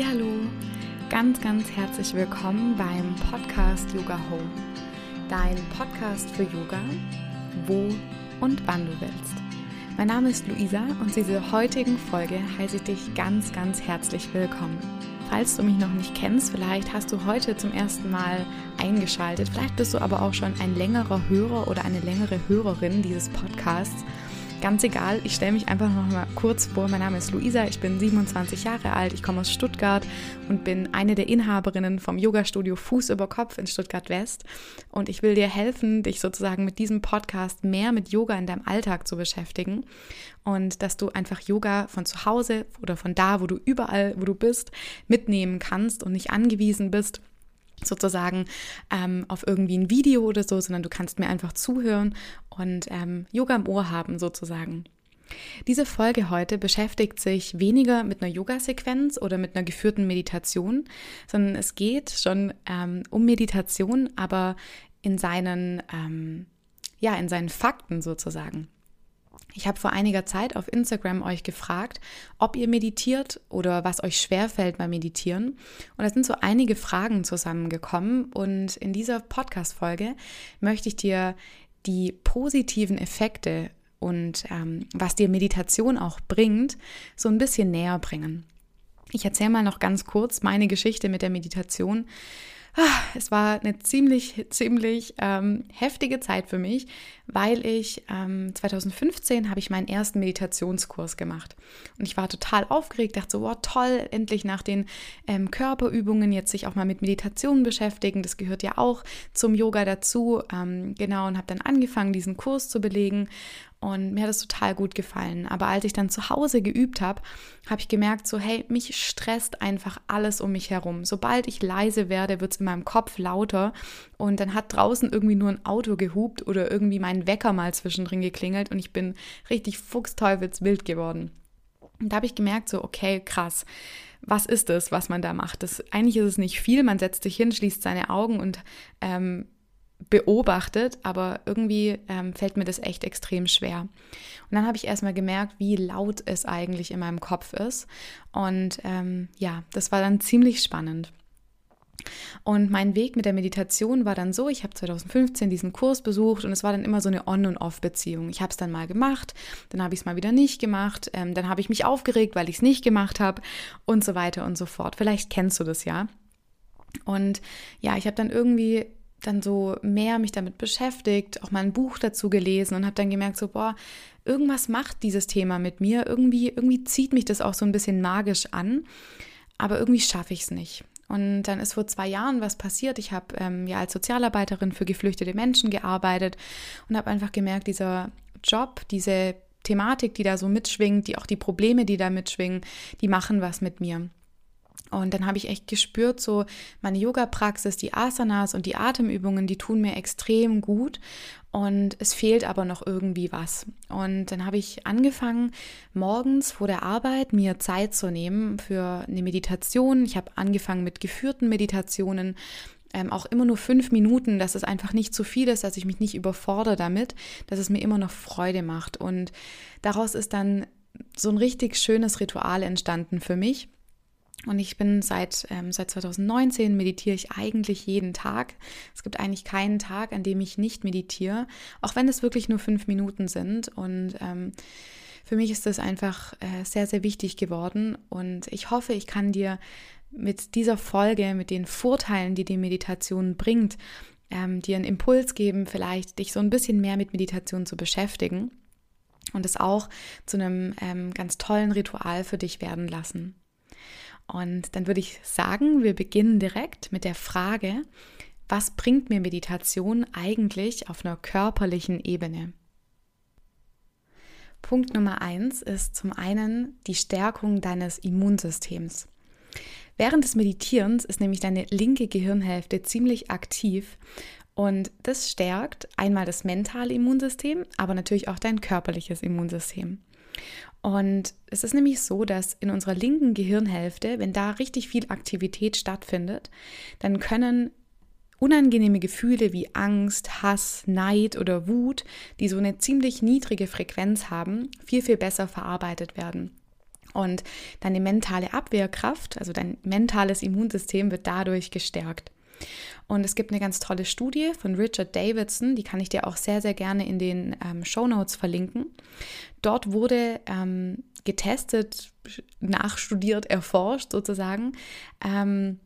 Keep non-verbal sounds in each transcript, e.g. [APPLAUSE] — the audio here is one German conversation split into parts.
Hallo, ganz ganz herzlich willkommen beim Podcast Yoga Home. Dein Podcast für Yoga, wo und wann du willst. Mein Name ist Luisa und in dieser heutigen Folge heiße ich dich ganz ganz herzlich willkommen. Falls du mich noch nicht kennst, vielleicht hast du heute zum ersten Mal eingeschaltet, vielleicht bist du aber auch schon ein längerer Hörer oder eine längere Hörerin dieses Podcasts Ganz egal, ich stelle mich einfach noch mal kurz vor. Mein Name ist Luisa, ich bin 27 Jahre alt, ich komme aus Stuttgart und bin eine der Inhaberinnen vom Yoga-Studio Fuß über Kopf in Stuttgart West. Und ich will dir helfen, dich sozusagen mit diesem Podcast mehr mit Yoga in deinem Alltag zu beschäftigen und dass du einfach Yoga von zu Hause oder von da, wo du überall, wo du bist, mitnehmen kannst und nicht angewiesen bist sozusagen ähm, auf irgendwie ein Video oder so, sondern du kannst mir einfach zuhören und ähm, Yoga im Ohr haben sozusagen. Diese Folge heute beschäftigt sich weniger mit einer Yoga-Sequenz oder mit einer geführten Meditation, sondern es geht schon ähm, um Meditation, aber in seinen, ähm, ja, in seinen Fakten sozusagen. Ich habe vor einiger Zeit auf Instagram euch gefragt, ob ihr meditiert oder was euch schwerfällt beim Meditieren. Und da sind so einige Fragen zusammengekommen. Und in dieser Podcast-Folge möchte ich dir die positiven Effekte und ähm, was dir Meditation auch bringt, so ein bisschen näher bringen. Ich erzähle mal noch ganz kurz meine Geschichte mit der Meditation. Ah, es war eine ziemlich, ziemlich ähm, heftige Zeit für mich, weil ich ähm, 2015 habe ich meinen ersten Meditationskurs gemacht. Und ich war total aufgeregt, dachte so, wow, toll, endlich nach den ähm, Körperübungen jetzt sich auch mal mit Meditation beschäftigen. Das gehört ja auch zum Yoga dazu. Ähm, genau, und habe dann angefangen, diesen Kurs zu belegen. Und mir hat es total gut gefallen. Aber als ich dann zu Hause geübt habe, habe ich gemerkt, so, hey, mich stresst einfach alles um mich herum. Sobald ich leise werde, wird es in meinem Kopf lauter. Und dann hat draußen irgendwie nur ein Auto gehupt oder irgendwie mein Wecker mal zwischendrin geklingelt und ich bin richtig fuchsteufelswild geworden. Und da habe ich gemerkt, so, okay, krass. Was ist das, was man da macht? Das, eigentlich ist es nicht viel. Man setzt sich hin, schließt seine Augen und ähm, beobachtet, aber irgendwie ähm, fällt mir das echt extrem schwer. Und dann habe ich erstmal gemerkt, wie laut es eigentlich in meinem Kopf ist. Und ähm, ja, das war dann ziemlich spannend. Und mein Weg mit der Meditation war dann so, ich habe 2015 diesen Kurs besucht und es war dann immer so eine On- und Off-Beziehung. Ich habe es dann mal gemacht, dann habe ich es mal wieder nicht gemacht, ähm, dann habe ich mich aufgeregt, weil ich es nicht gemacht habe und so weiter und so fort. Vielleicht kennst du das ja. Und ja, ich habe dann irgendwie dann so mehr mich damit beschäftigt, auch mal ein Buch dazu gelesen und habe dann gemerkt, so, boah, irgendwas macht dieses Thema mit mir. Irgendwie, irgendwie zieht mich das auch so ein bisschen magisch an, aber irgendwie schaffe ich es nicht. Und dann ist vor zwei Jahren was passiert. Ich habe ähm, ja als Sozialarbeiterin für geflüchtete Menschen gearbeitet und habe einfach gemerkt, dieser Job, diese Thematik, die da so mitschwingt, die auch die Probleme, die da mitschwingen, die machen was mit mir. Und dann habe ich echt gespürt, so meine Yoga-Praxis, die Asanas und die Atemübungen, die tun mir extrem gut. Und es fehlt aber noch irgendwie was. Und dann habe ich angefangen, morgens vor der Arbeit mir Zeit zu nehmen für eine Meditation. Ich habe angefangen mit geführten Meditationen, ähm, auch immer nur fünf Minuten, dass es einfach nicht zu viel ist, dass ich mich nicht überfordere damit, dass es mir immer noch Freude macht. Und daraus ist dann so ein richtig schönes Ritual entstanden für mich. Und ich bin seit, ähm, seit 2019 meditiere ich eigentlich jeden Tag. Es gibt eigentlich keinen Tag, an dem ich nicht meditiere, auch wenn es wirklich nur fünf Minuten sind. Und ähm, für mich ist das einfach äh, sehr, sehr wichtig geworden. Und ich hoffe, ich kann dir mit dieser Folge, mit den Vorteilen, die die Meditation bringt, ähm, dir einen Impuls geben, vielleicht dich so ein bisschen mehr mit Meditation zu beschäftigen und es auch zu einem ähm, ganz tollen Ritual für dich werden lassen. Und dann würde ich sagen, wir beginnen direkt mit der Frage, was bringt mir Meditation eigentlich auf einer körperlichen Ebene? Punkt Nummer eins ist zum einen die Stärkung deines Immunsystems. Während des Meditierens ist nämlich deine linke Gehirnhälfte ziemlich aktiv und das stärkt einmal das mentale Immunsystem, aber natürlich auch dein körperliches Immunsystem. Und es ist nämlich so, dass in unserer linken Gehirnhälfte, wenn da richtig viel Aktivität stattfindet, dann können unangenehme Gefühle wie Angst, Hass, Neid oder Wut, die so eine ziemlich niedrige Frequenz haben, viel, viel besser verarbeitet werden. Und deine mentale Abwehrkraft, also dein mentales Immunsystem wird dadurch gestärkt. Und es gibt eine ganz tolle Studie von Richard Davidson, die kann ich dir auch sehr, sehr gerne in den ähm, Show Notes verlinken. Dort wurde ähm, getestet, nachstudiert, erforscht sozusagen, ähm,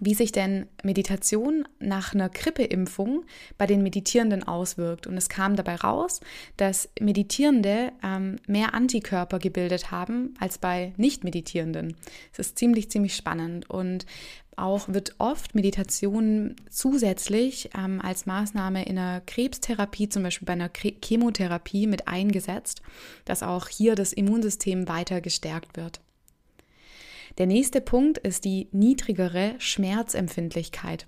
wie sich denn Meditation nach einer Grippeimpfung bei den Meditierenden auswirkt. Und es kam dabei raus, dass Meditierende ähm, mehr Antikörper gebildet haben als bei Nicht-Meditierenden. Es ist ziemlich, ziemlich spannend. Und auch wird oft Meditation zusätzlich ähm, als Maßnahme in einer Krebstherapie, zum Beispiel bei einer Chemotherapie, mit eingesetzt, dass auch hier das Immunsystem weiter gestärkt wird. Der nächste Punkt ist die niedrigere Schmerzempfindlichkeit.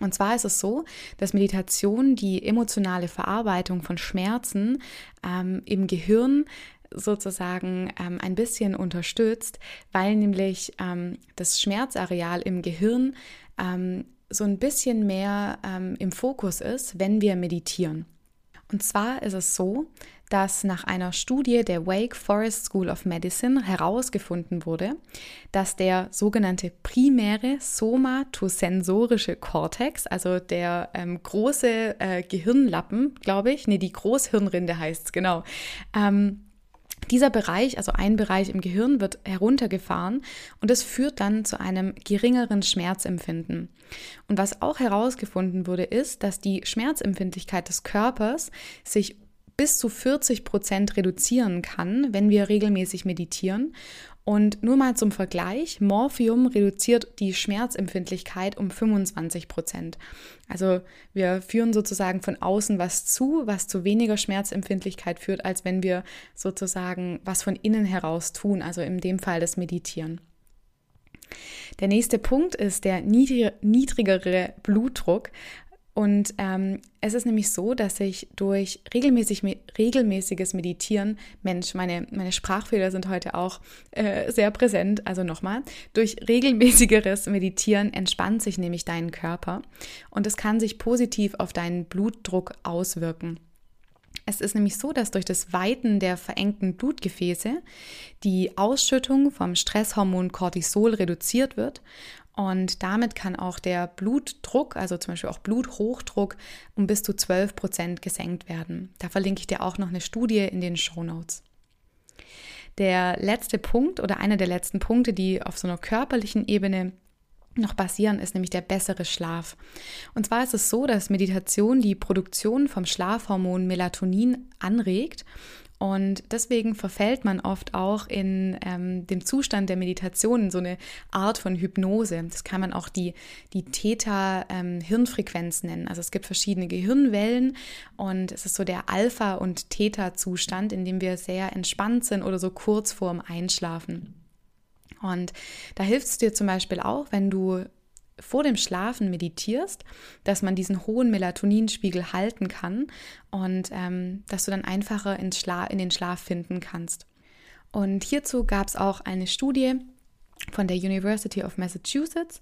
Und zwar ist es so, dass Meditation die emotionale Verarbeitung von Schmerzen ähm, im Gehirn sozusagen ähm, ein bisschen unterstützt, weil nämlich ähm, das Schmerzareal im Gehirn ähm, so ein bisschen mehr ähm, im Fokus ist, wenn wir meditieren. Und zwar ist es so, dass nach einer Studie der Wake Forest School of Medicine herausgefunden wurde, dass der sogenannte primäre somatosensorische Kortex, also der ähm, große äh, Gehirnlappen, glaube ich, nee, die Großhirnrinde heißt es, genau, ähm, dieser Bereich, also ein Bereich im Gehirn, wird heruntergefahren und das führt dann zu einem geringeren Schmerzempfinden. Und was auch herausgefunden wurde, ist, dass die Schmerzempfindlichkeit des Körpers sich bis zu 40 Prozent reduzieren kann, wenn wir regelmäßig meditieren. Und nur mal zum Vergleich, Morphium reduziert die Schmerzempfindlichkeit um 25 Prozent. Also wir führen sozusagen von außen was zu, was zu weniger Schmerzempfindlichkeit führt, als wenn wir sozusagen was von innen heraus tun, also in dem Fall das Meditieren. Der nächste Punkt ist der niedrigere Blutdruck. Und ähm, es ist nämlich so, dass ich durch regelmäßig, regelmäßiges Meditieren, Mensch, meine, meine Sprachfehler sind heute auch äh, sehr präsent, also nochmal, durch regelmäßigeres Meditieren entspannt sich nämlich dein Körper und es kann sich positiv auf deinen Blutdruck auswirken. Es ist nämlich so, dass durch das Weiten der verengten Blutgefäße die Ausschüttung vom Stresshormon Cortisol reduziert wird und damit kann auch der Blutdruck, also zum Beispiel auch Bluthochdruck, um bis zu 12 Prozent gesenkt werden. Da verlinke ich dir auch noch eine Studie in den Show Notes. Der letzte Punkt oder einer der letzten Punkte, die auf so einer körperlichen Ebene noch basieren, ist nämlich der bessere Schlaf. Und zwar ist es so, dass Meditation die Produktion vom Schlafhormon Melatonin anregt und deswegen verfällt man oft auch in ähm, dem Zustand der Meditation in so eine Art von Hypnose. Das kann man auch die, die Theta-Hirnfrequenz ähm, nennen. Also es gibt verschiedene Gehirnwellen und es ist so der Alpha- und Theta-Zustand, in dem wir sehr entspannt sind oder so kurz vorm Einschlafen. Und da hilft es dir zum Beispiel auch, wenn du vor dem Schlafen meditierst, dass man diesen hohen Melatoninspiegel halten kann und ähm, dass du dann einfacher in, den Schlaf finden kannst. Und hierzu gab es auch eine Studie von der University of Massachusetts.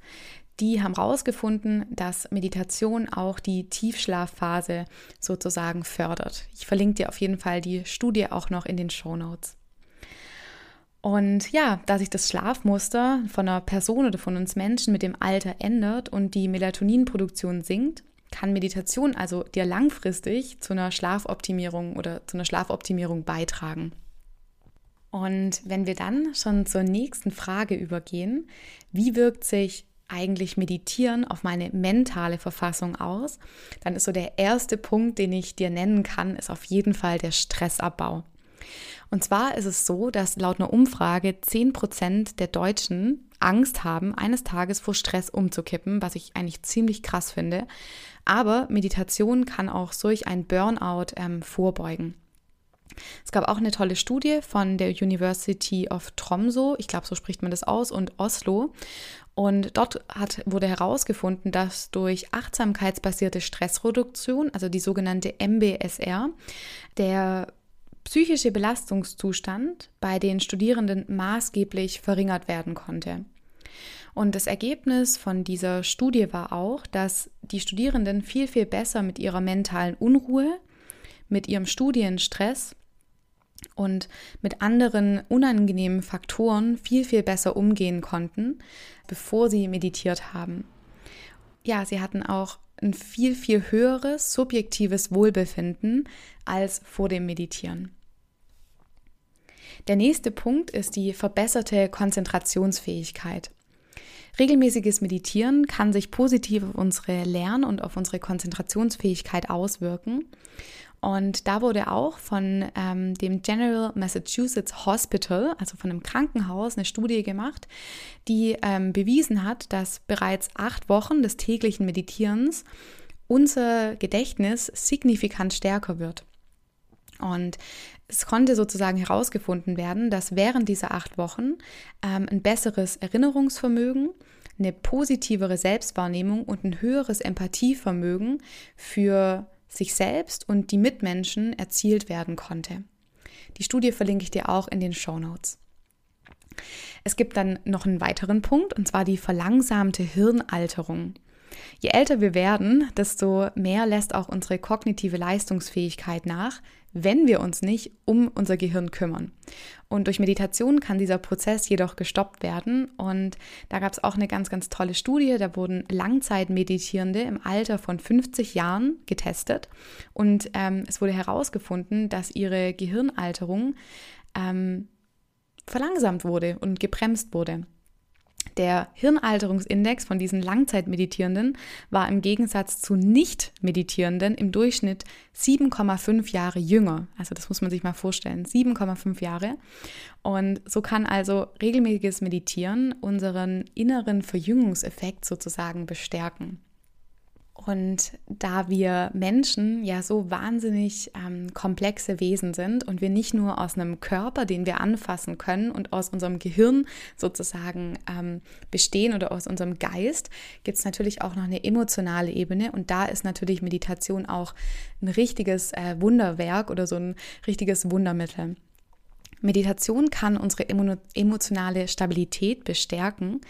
Die haben herausgefunden, dass Meditation auch die Tiefschlafphase sozusagen fördert. Ich verlinke dir auf jeden Fall die Studie auch noch in den Show Notes. Und ja, da sich das Schlafmuster von einer Person oder von uns Menschen mit dem Alter ändert und die Melatoninproduktion sinkt, kann Meditation also dir langfristig zu einer Schlafoptimierung oder zu einer Schlafoptimierung beitragen. Und wenn wir dann schon zur nächsten Frage übergehen, wie wirkt sich eigentlich Meditieren auf meine mentale Verfassung aus, dann ist so der erste Punkt, den ich dir nennen kann, ist auf jeden Fall der Stressabbau. Und zwar ist es so, dass laut einer Umfrage 10 Prozent der Deutschen Angst haben, eines Tages vor Stress umzukippen, was ich eigentlich ziemlich krass finde. Aber Meditation kann auch solch ein Burnout ähm, vorbeugen. Es gab auch eine tolle Studie von der University of Tromso, ich glaube, so spricht man das aus, und Oslo. Und dort hat, wurde herausgefunden, dass durch achtsamkeitsbasierte Stressreduktion, also die sogenannte MBSR, der psychische Belastungszustand bei den Studierenden maßgeblich verringert werden konnte. Und das Ergebnis von dieser Studie war auch, dass die Studierenden viel, viel besser mit ihrer mentalen Unruhe, mit ihrem Studienstress und mit anderen unangenehmen Faktoren viel, viel besser umgehen konnten, bevor sie meditiert haben. Ja, sie hatten auch ein viel, viel höheres subjektives Wohlbefinden als vor dem Meditieren. Der nächste Punkt ist die verbesserte Konzentrationsfähigkeit. Regelmäßiges Meditieren kann sich positiv auf unsere Lern- und auf unsere Konzentrationsfähigkeit auswirken. Und da wurde auch von ähm, dem General Massachusetts Hospital, also von einem Krankenhaus, eine Studie gemacht, die ähm, bewiesen hat, dass bereits acht Wochen des täglichen Meditierens unser Gedächtnis signifikant stärker wird. Und es konnte sozusagen herausgefunden werden, dass während dieser acht Wochen ähm, ein besseres Erinnerungsvermögen, eine positivere Selbstwahrnehmung und ein höheres Empathievermögen für sich selbst und die Mitmenschen erzielt werden konnte. Die Studie verlinke ich dir auch in den Show Notes. Es gibt dann noch einen weiteren Punkt, und zwar die verlangsamte Hirnalterung. Je älter wir werden, desto mehr lässt auch unsere kognitive Leistungsfähigkeit nach, wenn wir uns nicht um unser Gehirn kümmern. Und durch Meditation kann dieser Prozess jedoch gestoppt werden. Und da gab es auch eine ganz, ganz tolle Studie. Da wurden Langzeitmeditierende im Alter von 50 Jahren getestet. Und ähm, es wurde herausgefunden, dass ihre Gehirnalterung ähm, verlangsamt wurde und gebremst wurde. Der Hirnalterungsindex von diesen Langzeitmeditierenden war im Gegensatz zu Nicht-Meditierenden im Durchschnitt 7,5 Jahre jünger. Also das muss man sich mal vorstellen, 7,5 Jahre. Und so kann also regelmäßiges Meditieren unseren inneren Verjüngungseffekt sozusagen bestärken. Und da wir Menschen ja so wahnsinnig ähm, komplexe Wesen sind und wir nicht nur aus einem Körper, den wir anfassen können und aus unserem Gehirn sozusagen ähm, bestehen oder aus unserem Geist, gibt es natürlich auch noch eine emotionale Ebene und da ist natürlich Meditation auch ein richtiges äh, Wunderwerk oder so ein richtiges Wundermittel. Meditation kann unsere emotionale Stabilität bestärken.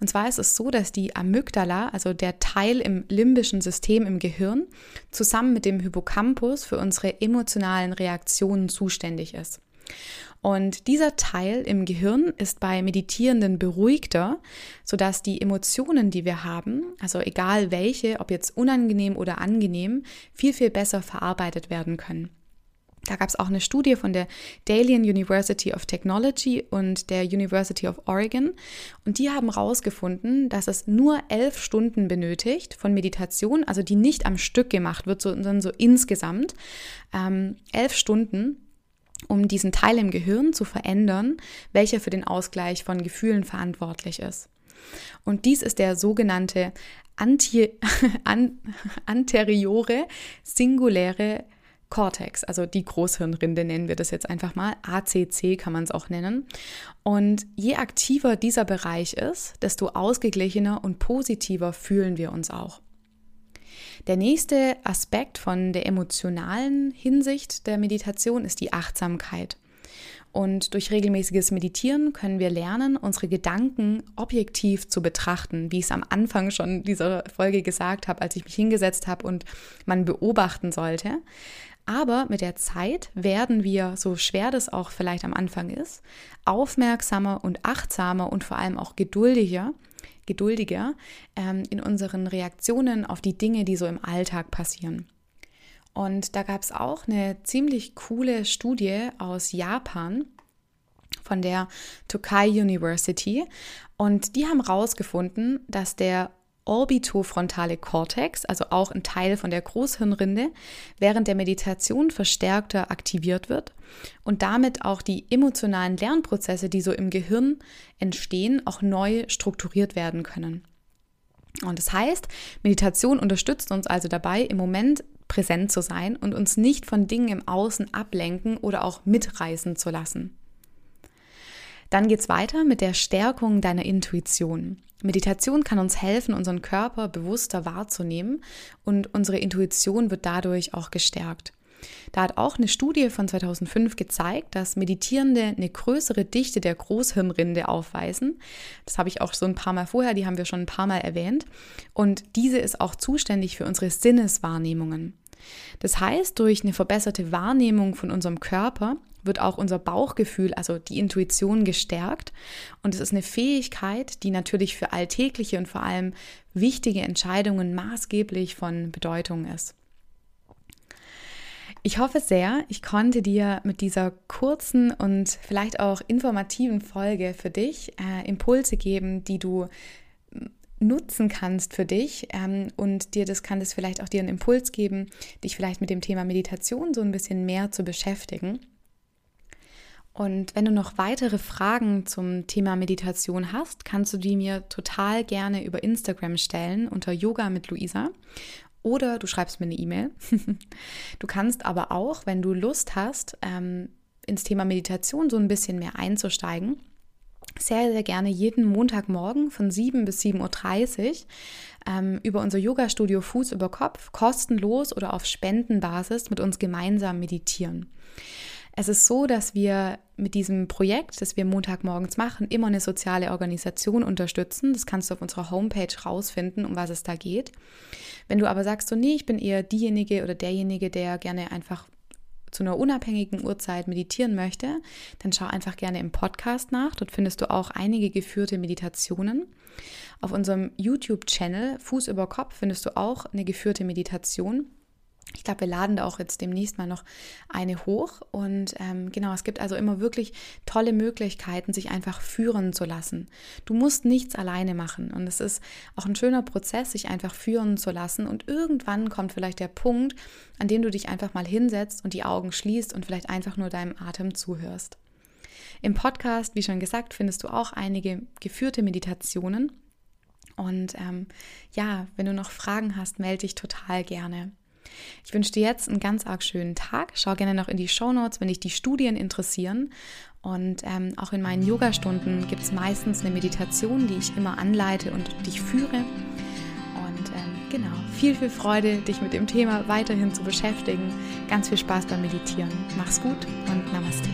Und zwar ist es so, dass die Amygdala, also der Teil im limbischen System im Gehirn, zusammen mit dem Hippocampus für unsere emotionalen Reaktionen zuständig ist. Und dieser Teil im Gehirn ist bei Meditierenden beruhigter, sodass die Emotionen, die wir haben, also egal welche, ob jetzt unangenehm oder angenehm, viel, viel besser verarbeitet werden können. Da gab es auch eine Studie von der Dalian University of Technology und der University of Oregon. Und die haben herausgefunden, dass es nur elf Stunden benötigt von Meditation, also die nicht am Stück gemacht wird, sondern so insgesamt ähm, elf Stunden, um diesen Teil im Gehirn zu verändern, welcher für den Ausgleich von Gefühlen verantwortlich ist. Und dies ist der sogenannte anti, [LAUGHS] an, anteriore singuläre Cortex, also die Großhirnrinde nennen wir das jetzt einfach mal. ACC kann man es auch nennen. Und je aktiver dieser Bereich ist, desto ausgeglichener und positiver fühlen wir uns auch. Der nächste Aspekt von der emotionalen Hinsicht der Meditation ist die Achtsamkeit. Und durch regelmäßiges Meditieren können wir lernen, unsere Gedanken objektiv zu betrachten, wie ich es am Anfang schon dieser Folge gesagt habe, als ich mich hingesetzt habe und man beobachten sollte. Aber mit der Zeit werden wir, so schwer das auch vielleicht am Anfang ist, aufmerksamer und achtsamer und vor allem auch geduldiger, geduldiger ähm, in unseren Reaktionen auf die Dinge, die so im Alltag passieren. Und da gab es auch eine ziemlich coole Studie aus Japan von der Tokai University. Und die haben herausgefunden, dass der orbitofrontale Kortex, also auch ein Teil von der Großhirnrinde, während der Meditation verstärkter aktiviert wird und damit auch die emotionalen Lernprozesse, die so im Gehirn entstehen, auch neu strukturiert werden können. Und das heißt, Meditation unterstützt uns also dabei, im Moment präsent zu sein und uns nicht von Dingen im Außen ablenken oder auch mitreißen zu lassen. Dann geht es weiter mit der Stärkung deiner Intuition. Meditation kann uns helfen, unseren Körper bewusster wahrzunehmen und unsere Intuition wird dadurch auch gestärkt. Da hat auch eine Studie von 2005 gezeigt, dass Meditierende eine größere Dichte der Großhirnrinde aufweisen. Das habe ich auch so ein paar Mal vorher, die haben wir schon ein paar Mal erwähnt. Und diese ist auch zuständig für unsere Sinneswahrnehmungen. Das heißt, durch eine verbesserte Wahrnehmung von unserem Körper wird auch unser Bauchgefühl, also die Intuition gestärkt. Und es ist eine Fähigkeit, die natürlich für alltägliche und vor allem wichtige Entscheidungen maßgeblich von Bedeutung ist. Ich hoffe sehr, ich konnte dir mit dieser kurzen und vielleicht auch informativen Folge für dich äh, Impulse geben, die du nutzen kannst für dich ähm, und dir das kann das vielleicht auch dir einen Impuls geben, dich vielleicht mit dem Thema Meditation so ein bisschen mehr zu beschäftigen. Und wenn du noch weitere Fragen zum Thema Meditation hast, kannst du die mir total gerne über Instagram stellen unter Yoga mit Luisa oder du schreibst mir eine E-Mail. [LAUGHS] du kannst aber auch, wenn du Lust hast, ähm, ins Thema Meditation so ein bisschen mehr einzusteigen, sehr, sehr gerne jeden Montagmorgen von 7 bis 7.30 Uhr ähm, über unser Yoga-Studio Fuß über Kopf kostenlos oder auf Spendenbasis mit uns gemeinsam meditieren. Es ist so, dass wir mit diesem Projekt, das wir Montagmorgens machen, immer eine soziale Organisation unterstützen. Das kannst du auf unserer Homepage rausfinden, um was es da geht. Wenn du aber sagst, so nee, ich bin eher diejenige oder derjenige, der gerne einfach zu einer unabhängigen Uhrzeit meditieren möchte, dann schau einfach gerne im Podcast nach. Dort findest du auch einige geführte Meditationen. Auf unserem YouTube-Channel Fuß über Kopf findest du auch eine geführte Meditation. Ich glaube, wir laden da auch jetzt demnächst mal noch eine hoch. Und ähm, genau, es gibt also immer wirklich tolle Möglichkeiten, sich einfach führen zu lassen. Du musst nichts alleine machen. Und es ist auch ein schöner Prozess, sich einfach führen zu lassen. Und irgendwann kommt vielleicht der Punkt, an dem du dich einfach mal hinsetzt und die Augen schließt und vielleicht einfach nur deinem Atem zuhörst. Im Podcast, wie schon gesagt, findest du auch einige geführte Meditationen. Und ähm, ja, wenn du noch Fragen hast, melde dich total gerne. Ich wünsche dir jetzt einen ganz arg schönen Tag. Schau gerne noch in die Show Notes, wenn dich die Studien interessieren. Und ähm, auch in meinen Yoga-Stunden gibt es meistens eine Meditation, die ich immer anleite und dich führe. Und ähm, genau, viel, viel Freude, dich mit dem Thema weiterhin zu beschäftigen. Ganz viel Spaß beim Meditieren. Mach's gut und Namaste.